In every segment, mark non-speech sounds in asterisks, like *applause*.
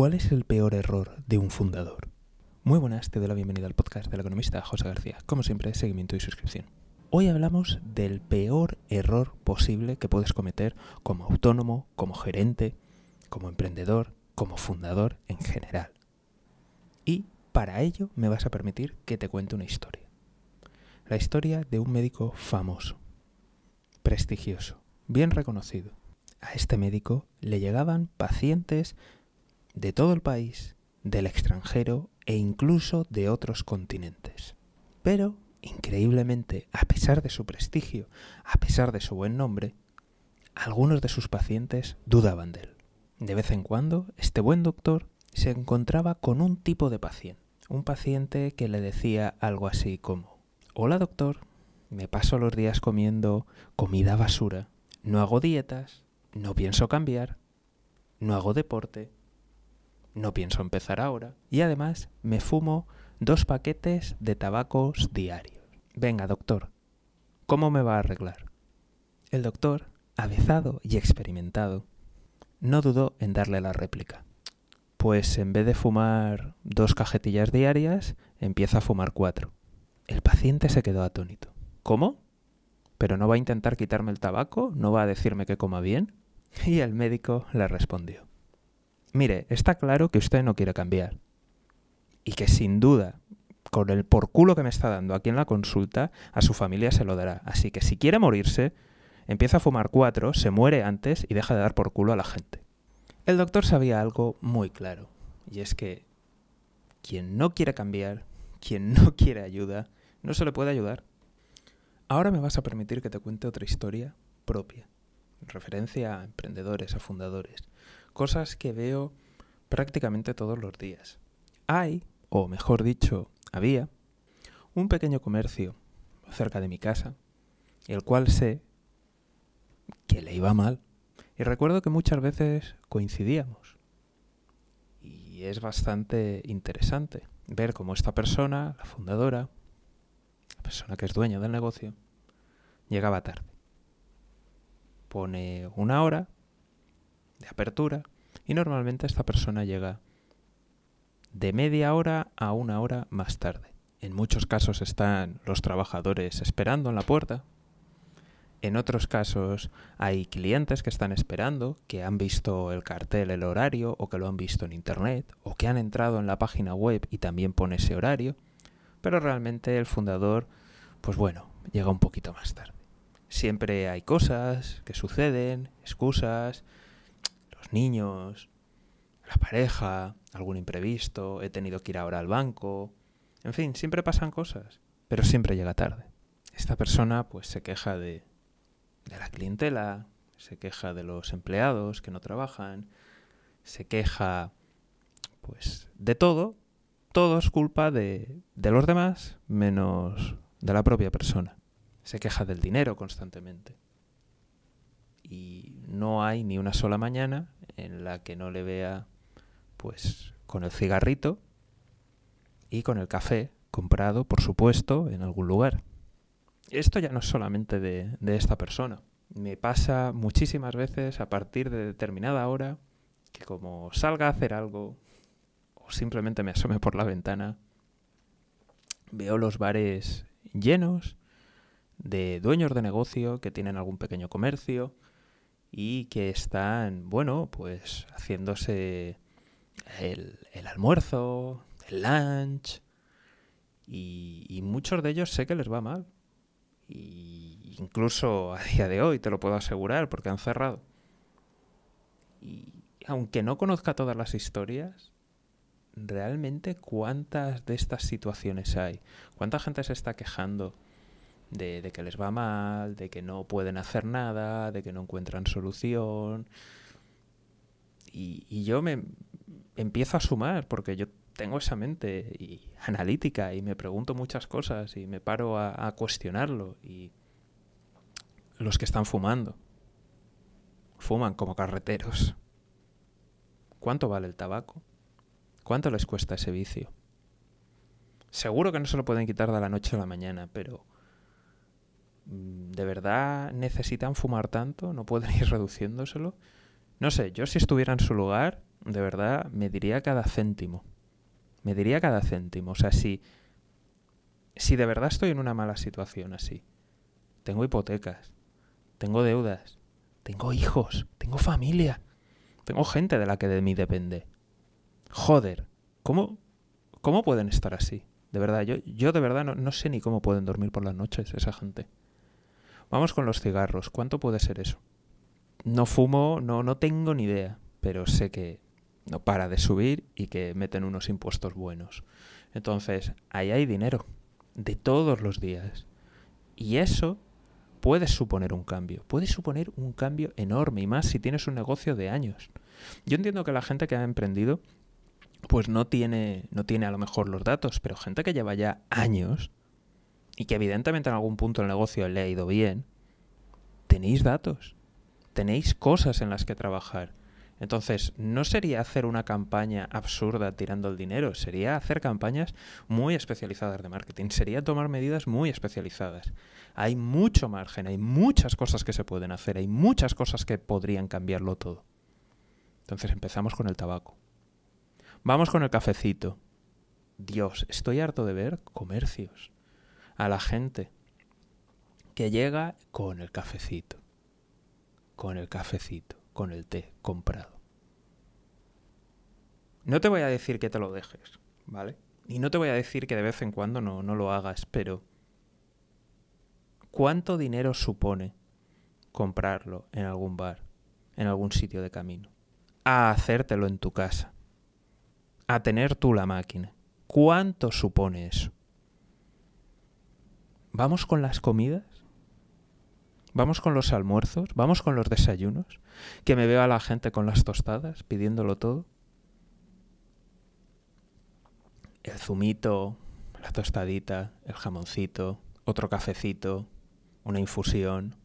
¿Cuál es el peor error de un fundador? Muy buenas, te doy la bienvenida al podcast del economista José García. Como siempre, seguimiento y suscripción. Hoy hablamos del peor error posible que puedes cometer como autónomo, como gerente, como emprendedor, como fundador en general. Y para ello me vas a permitir que te cuente una historia. La historia de un médico famoso, prestigioso, bien reconocido. A este médico le llegaban pacientes de todo el país, del extranjero e incluso de otros continentes. Pero, increíblemente, a pesar de su prestigio, a pesar de su buen nombre, algunos de sus pacientes dudaban de él. De vez en cuando, este buen doctor se encontraba con un tipo de paciente, un paciente que le decía algo así como, Hola doctor, me paso los días comiendo comida basura, no hago dietas, no pienso cambiar, no hago deporte, no pienso empezar ahora. Y además me fumo dos paquetes de tabacos diarios. Venga, doctor, ¿cómo me va a arreglar? El doctor, avezado y experimentado, no dudó en darle la réplica. Pues en vez de fumar dos cajetillas diarias, empieza a fumar cuatro. El paciente se quedó atónito. ¿Cómo? ¿Pero no va a intentar quitarme el tabaco? ¿No va a decirme que coma bien? *laughs* Y el médico le respondió. Mire, está claro que usted no quiere cambiar. Y que sin duda, con el por culo que me está dando aquí en la consulta, a su familia se lo dará. Así que si quiere morirse, empieza a fumar cuatro, se muere antes y deja de dar por culo a la gente. El doctor sabía algo muy claro, y es que quien no quiere cambiar, quien no *laughs* quiere ayuda, no se le puede ayudar. Ahora me vas a permitir que te cuente otra historia propia, en referencia a emprendedores, a fundadores, cosas que veo prácticamente todos los días. Hay, o mejor dicho, había, un pequeño comercio cerca de mi casa, el cual sé que le iba mal. Y recuerdo que muchas veces coincidíamos. Y es bastante interesante ver cómo esta persona, la fundadora, la persona que es dueña del negocio, llegaba tarde. Pone una hora de apertura y normalmente esta persona llega de media hora a una hora más tarde. En muchos casos están los trabajadores esperando en la puerta. En otros casos hay clientes que están esperando, que han visto el cartel, el horario, o que lo han visto en internet, o que han entrado en la página web y también pone ese horario. Pero realmente el fundador, pues bueno, llega un poquito más tarde. Siempre hay cosas que suceden, excusas, niños, la pareja, algún imprevisto, he tenido que ir ahora al banco. En fin, siempre pasan cosas, pero siempre llega tarde. Esta persona pues se queja de, la clientela, se queja de los empleados que no trabajan, se queja pues de todo, todo es culpa de los demás menos de la propia persona. Se queja del dinero constantemente. Y no hay ni una sola mañana en la que no le vea pues con el cigarrito y con el café comprado, por supuesto, en algún lugar. Esto ya no es solamente de, de esta persona. Me pasa muchísimas veces a partir de determinada hora que como salga a hacer algo o simplemente me asome por la ventana, veo los bares llenos de dueños de negocio que tienen algún pequeño comercio, y que están, bueno, pues haciéndose el, almuerzo, el lunch, y, muchos de ellos sé que les va mal. Y incluso a día de hoy te lo puedo asegurar porque han cerrado. Y aunque no conozca todas las historias, realmente cuántas de estas situaciones hay. ¿Cuánta gente se está quejando de, que les va mal, de que no pueden hacer nada, de que no encuentran solución. Y, yo me empiezo a sumar porque yo tengo esa mente y, *laughs* analítica y me pregunto muchas cosas y me paro a, a cuestionarlo. Y los que están fumando, fuman como carreteros. ¿Cuánto vale el tabaco? ¿Cuánto les cuesta ese vicio? Seguro que no se lo pueden quitar de la noche a la mañana, pero ¿De verdad necesitan fumar tanto? ¿No pueden ir *laughs* reduciéndoselo? No sé, yo si estuviera en su lugar, de verdad, me diría cada céntimo. Me diría cada céntimo. O sea, si, si de verdad estoy en una mala situación así, tengo hipotecas, tengo deudas, tengo hijos, tengo familia, tengo gente de la que de mí depende. Joder, ¿cómo, cómo pueden estar así? De verdad, yo, yo de verdad no, no sé ni cómo pueden dormir por las noches esa gente. Vamos con los cigarros. ¿Cuánto puede ser eso? No fumo, no, no tengo ni idea, pero sé que no para de subir y que meten unos impuestos buenos. Entonces, ahí hay dinero, de todos los días. Y eso puede suponer un cambio, puede suponer un cambio enorme, y más si tienes un negocio de años. Yo entiendo que la gente que ha emprendido, pues no tiene, no tiene a lo mejor los datos, pero gente que lleva ya años y que evidentemente en algún punto el negocio le ha ido bien, tenéis datos, tenéis cosas en las que trabajar. Entonces, no sería hacer una campaña absurda tirando el dinero, sería hacer campañas muy especializadas de marketing, sería tomar medidas muy especializadas. Hay mucho margen, hay muchas cosas que se pueden hacer, hay muchas cosas que podrían cambiarlo todo. Entonces empezamos con el tabaco. Vamos con el cafecito. Dios, estoy harto de ver comercios a la gente que llega con el cafecito, con el cafecito con el té comprado. No te voy a decir que te lo dejes, ¿vale? Y no te voy a decir que de vez en cuando no, no lo hagas, pero ¿cuánto dinero supone comprarlo en algún bar, en algún sitio de camino? A hacértelo en tu casa, a tener tú la máquina. ¿Cuánto supone eso? ¿Vamos con las comidas? Vamos con los almuerzos, vamos con los desayunos, que me veo a la gente con las tostadas pidiéndolo todo. El zumito, la tostadita, el jamoncito, otro cafecito, una infusión,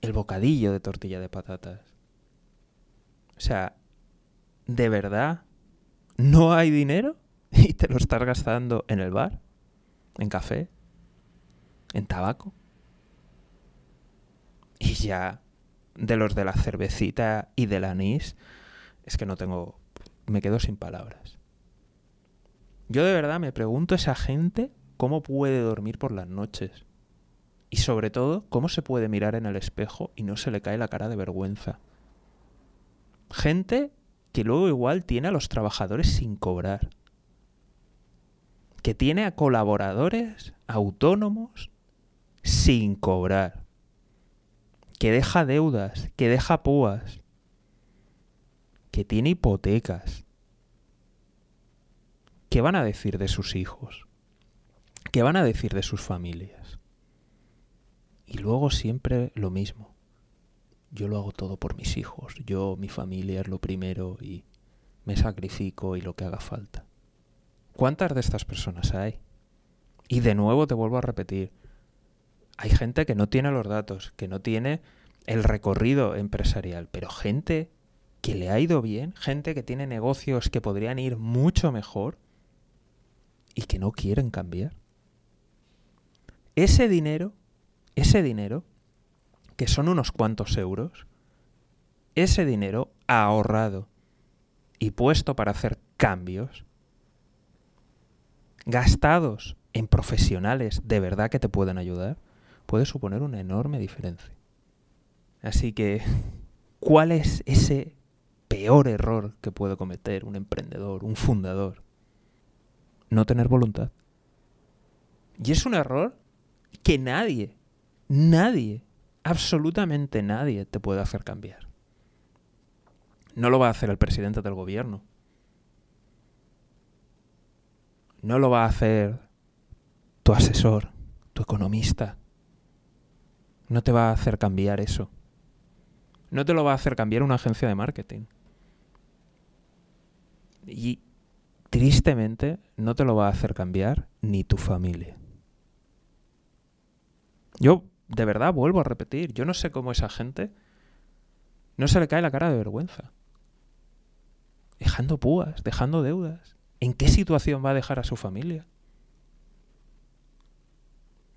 el bocadillo de tortilla de patatas. O sea, ¿de verdad no hay dinero *laughs* y te lo estás gastando en el bar, en café, en tabaco? Y ya de los de la cervecita y del anís, es que no tengo, me quedo sin palabras. Yo de verdad me pregunto esa gente cómo puede dormir por las noches. Y sobre todo, cómo se puede mirar en el espejo y no se le cae la cara de vergüenza. Gente que luego igual tiene a los trabajadores sin cobrar. Que tiene a colaboradores autónomos sin cobrar que deja deudas, que deja púas, que tiene hipotecas. ¿Qué van a decir de sus hijos? ¿Qué van a decir de sus familias? Y luego siempre lo mismo. Yo lo hago todo por mis hijos. Yo, mi familia es lo primero y me sacrifico y lo que haga falta. ¿Cuántas de estas personas hay? Y de nuevo te vuelvo a repetir, hay gente que no tiene los datos, que no tiene el recorrido empresarial, pero gente que le ha ido bien, gente que tiene negocios que podrían ir mucho mejor y que no quieren cambiar. Ese dinero, ese dinero, que son unos cuantos euros, ese dinero ahorrado y puesto para hacer cambios, gastados en profesionales de verdad que te pueden ayudar, puede suponer una enorme diferencia. Así que, ¿cuál es ese peor error que puede cometer un emprendedor, un fundador? No tener voluntad. Y es un error que nadie, nadie, absolutamente nadie te puede hacer cambiar. No lo va a hacer el presidente del gobierno. No lo va a hacer tu asesor, tu economista, no te va a hacer cambiar eso. No te lo va a hacer cambiar una agencia de marketing. Y tristemente no te lo va a hacer cambiar ni tu familia. Yo de verdad vuelvo a repetir, yo no sé cómo esa gente no se le cae la cara de vergüenza. Dejando púas, dejando deudas. ¿En qué situación va a dejar a su familia?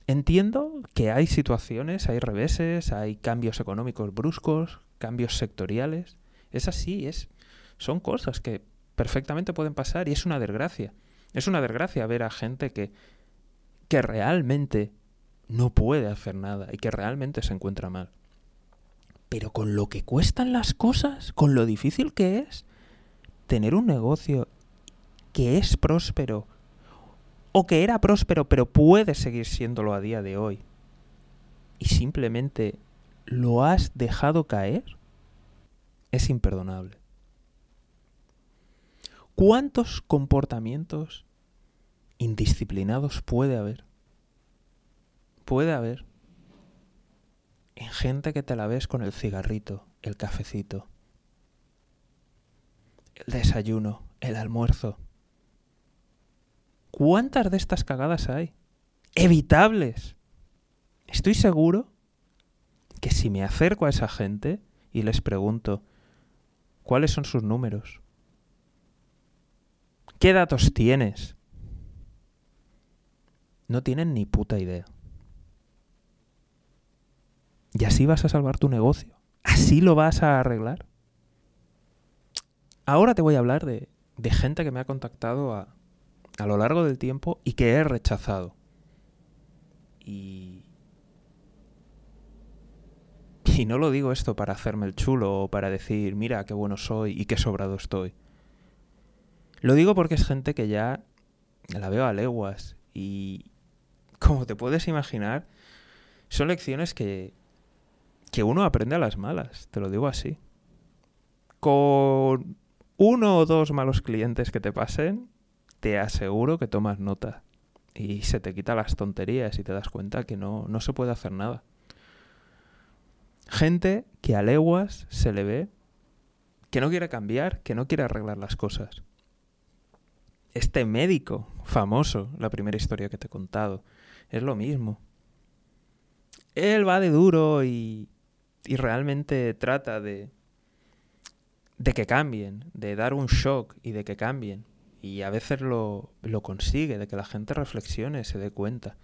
Entiendo que hay situaciones, hay reveses, hay cambios económicos bruscos cambios sectoriales. Es así, es, son cosas que perfectamente pueden pasar y es una desgracia. Es una desgracia ver a gente que, que realmente no puede hacer nada y que realmente se encuentra mal. Pero con lo que cuestan las cosas, con lo difícil que es tener un negocio que es próspero o que era próspero pero puede seguir siéndolo a día de hoy y simplemente lo has dejado caer, es imperdonable. ¿Cuántos comportamientos indisciplinados puede haber? Puede haber en gente que te la ves con el cigarrito, el cafecito, el desayuno, el almuerzo. ¿Cuántas de estas cagadas hay? Evitables. Estoy seguro que si me acerco a esa gente y les pregunto cuáles son sus números, ¿Qué datos tienes? No tienen ni puta idea. ¿Y así vas a salvar tu negocio? ¿Así lo vas a arreglar? Ahora te voy a hablar de, de gente que me ha contactado a, a lo largo del tiempo y que he rechazado. Y... Y no lo digo esto para hacerme el chulo o para decir, mira qué bueno soy y qué sobrado estoy. Lo digo porque es gente que ya la veo a leguas y como te puedes imaginar, son lecciones que, que uno aprende a las malas, te lo digo así. Con uno o dos malos clientes que te pasen, te aseguro que tomas nota y se te quita las tonterías y te das cuenta que no, no se puede hacer nada. Gente que a leguas se le ve que no quiere cambiar, que no quiere arreglar las cosas este médico famoso, la primera historia que te he contado, es lo mismo. Él va de duro y, y realmente trata de, de que cambien, de dar un shock y de que cambien. Y a veces lo, lo consigue, de que la gente reflexione, se dé cuenta.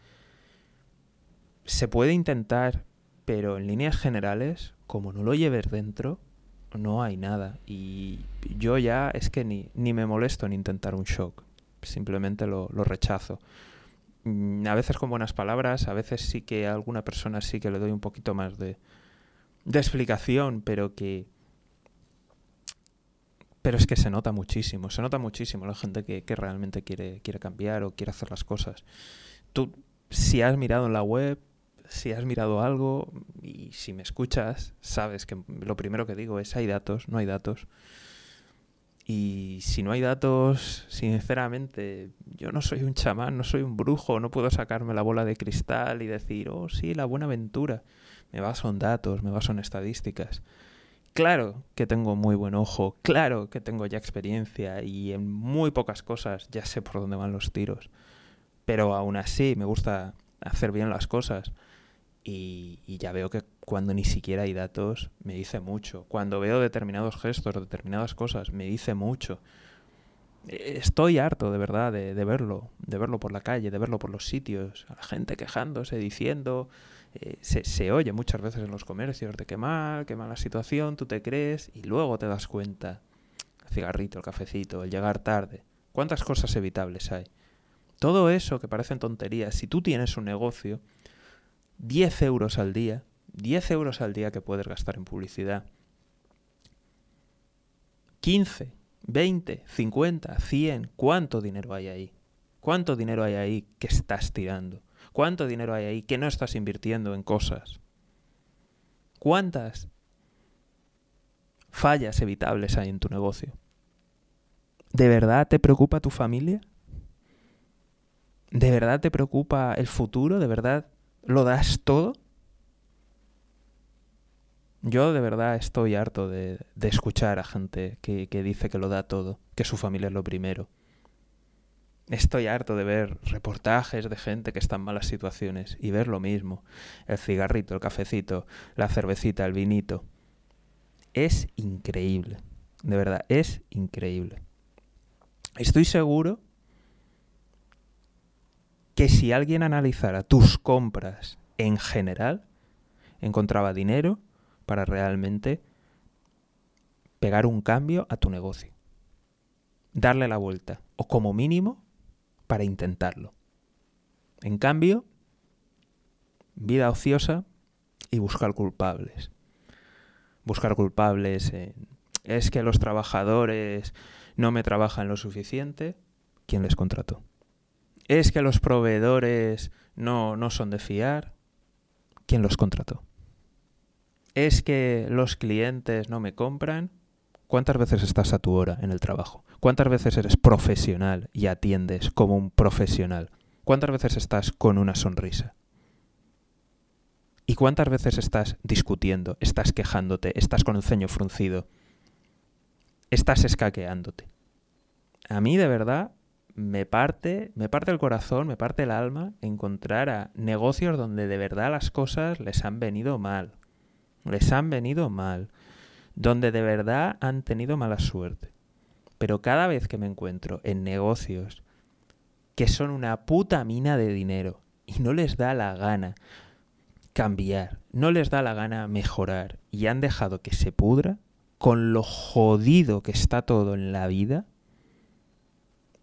Se puede intentar, pero en líneas generales, como no lo lleves dentro, no hay nada. Y yo ya es que ni, ni me molesto en intentar un shock. Simplemente lo, lo rechazo. Mm, a veces con buenas palabras, a veces sí que a alguna persona sí que le doy un poquito más de, de explicación, pero que... Pero es que se nota muchísimo, se nota muchísimo la gente que, que realmente quiere, quiere cambiar o quiere hacer las cosas. Tú, si has mirado en la web, si has mirado algo y si me escuchas, sabes que lo primero que digo es hay datos, no hay datos. Y si no hay datos, sinceramente, yo no soy un chamán, no soy un brujo, no puedo sacarme la bola de cristal y decir, oh sí, la buena aventura. Me baso en datos, me baso en estadísticas. Claro que tengo muy buen ojo, claro que tengo ya experiencia y en muy pocas cosas ya sé por dónde van los tiros. Pero aún así me gusta hacer bien las cosas. Y, ya veo que cuando ni siquiera hay datos me dice mucho. Cuando veo determinados gestos, determinadas cosas, me dice mucho. Estoy harto de verdad de, de verlo, de verlo por la calle, de verlo por los sitios, a la gente quejándose, diciendo, eh, se, se, oye muchas veces en los comercios de qué mal, qué mala situación, tú te crees y luego te das cuenta. El cigarrito, el cafecito, el llegar tarde. ¿Cuántas cosas evitables hay? Todo eso que parecen tonterías, si tú tienes un negocio, 10 euros al día, 10 euros al día que puedes gastar en publicidad, 15, 20, 50, 100, ¿cuánto dinero hay ahí? ¿Cuánto dinero hay ahí que estás tirando? ¿Cuánto dinero hay ahí que no estás invirtiendo en cosas? ¿Cuántas fallas evitables hay en tu negocio? ¿De verdad te preocupa tu familia? ¿De verdad te preocupa el futuro? ¿De verdad lo das todo. Yo de verdad estoy harto de, escuchar a gente que, dice que lo da todo, que su familia es lo primero. Estoy harto de ver reportajes de gente que está en malas situaciones y ver lo mismo. El cigarrito, el cafecito, la cervecita, el vinito. Es increíble. De verdad, es increíble. Estoy seguro que si alguien analizara tus compras en general, encontraba dinero para realmente pegar un cambio a tu negocio. Darle la vuelta. O como mínimo, para intentarlo. En cambio, vida ociosa y buscar culpables. Buscar culpables en, es que los trabajadores no me trabajan lo suficiente. ¿Quién les contrató? Es que los proveedores no, no son de fiar. ¿Quién los contrató? Es que los clientes no me compran. ¿Cuántas veces estás a tu hora en el trabajo? ¿Cuántas veces eres profesional y atiendes como un profesional? ¿Cuántas veces estás con una sonrisa? ¿Y cuántas veces estás discutiendo, estás quejándote, estás con el ceño fruncido, estás escaqueándote? A mí de verdad me parte, me parte el corazón, me parte el alma encontrar a negocios donde de verdad las cosas les han venido mal. Les han venido mal. Donde de verdad han tenido mala suerte. Pero cada vez que me encuentro en negocios que son una puta mina de dinero y no les da la gana cambiar, no les da la gana mejorar y han dejado que se pudra, con lo jodido que está todo en la vida,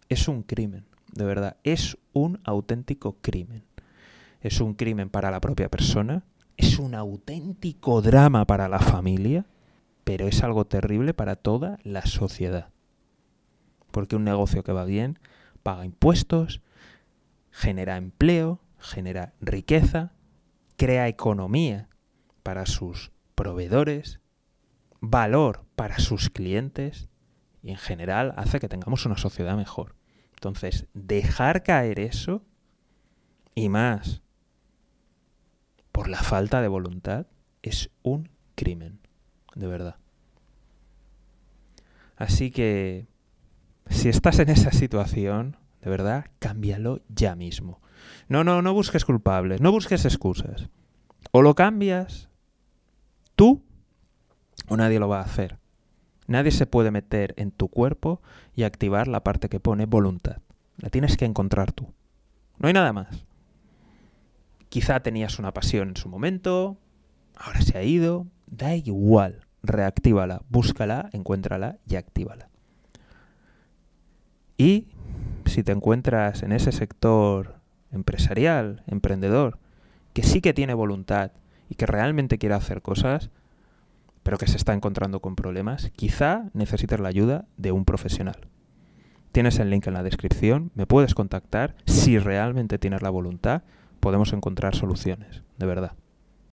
es un crimen, de verdad, es un auténtico crimen. Es un crimen para la propia persona, es un auténtico drama para la familia, pero es algo terrible para toda la sociedad. Porque un negocio que va bien paga impuestos, genera empleo, genera riqueza, crea economía para sus proveedores, valor para sus clientes y en general hace que tengamos una sociedad mejor. Entonces, dejar caer eso y más por la falta de voluntad es un crimen, de verdad. Así que, si estás en esa situación, de verdad, cámbialo ya mismo. No, no, no busques culpables, no busques excusas. O lo cambias tú o nadie lo va a hacer. Nadie se puede meter en tu cuerpo y activar la parte que pone voluntad. La tienes que encontrar tú. No hay nada más. Quizá tenías una pasión en su momento, ahora se ha ido, da igual, reactívala, búscala, encuéntrala y actívala. Y si te encuentras en ese sector empresarial, emprendedor, que sí que tiene voluntad y que realmente quiere hacer cosas, pero que se está encontrando con problemas, quizá necesites la ayuda de un profesional. Tienes el link en la descripción, me puedes contactar. Si realmente tienes la voluntad, podemos encontrar soluciones, de verdad.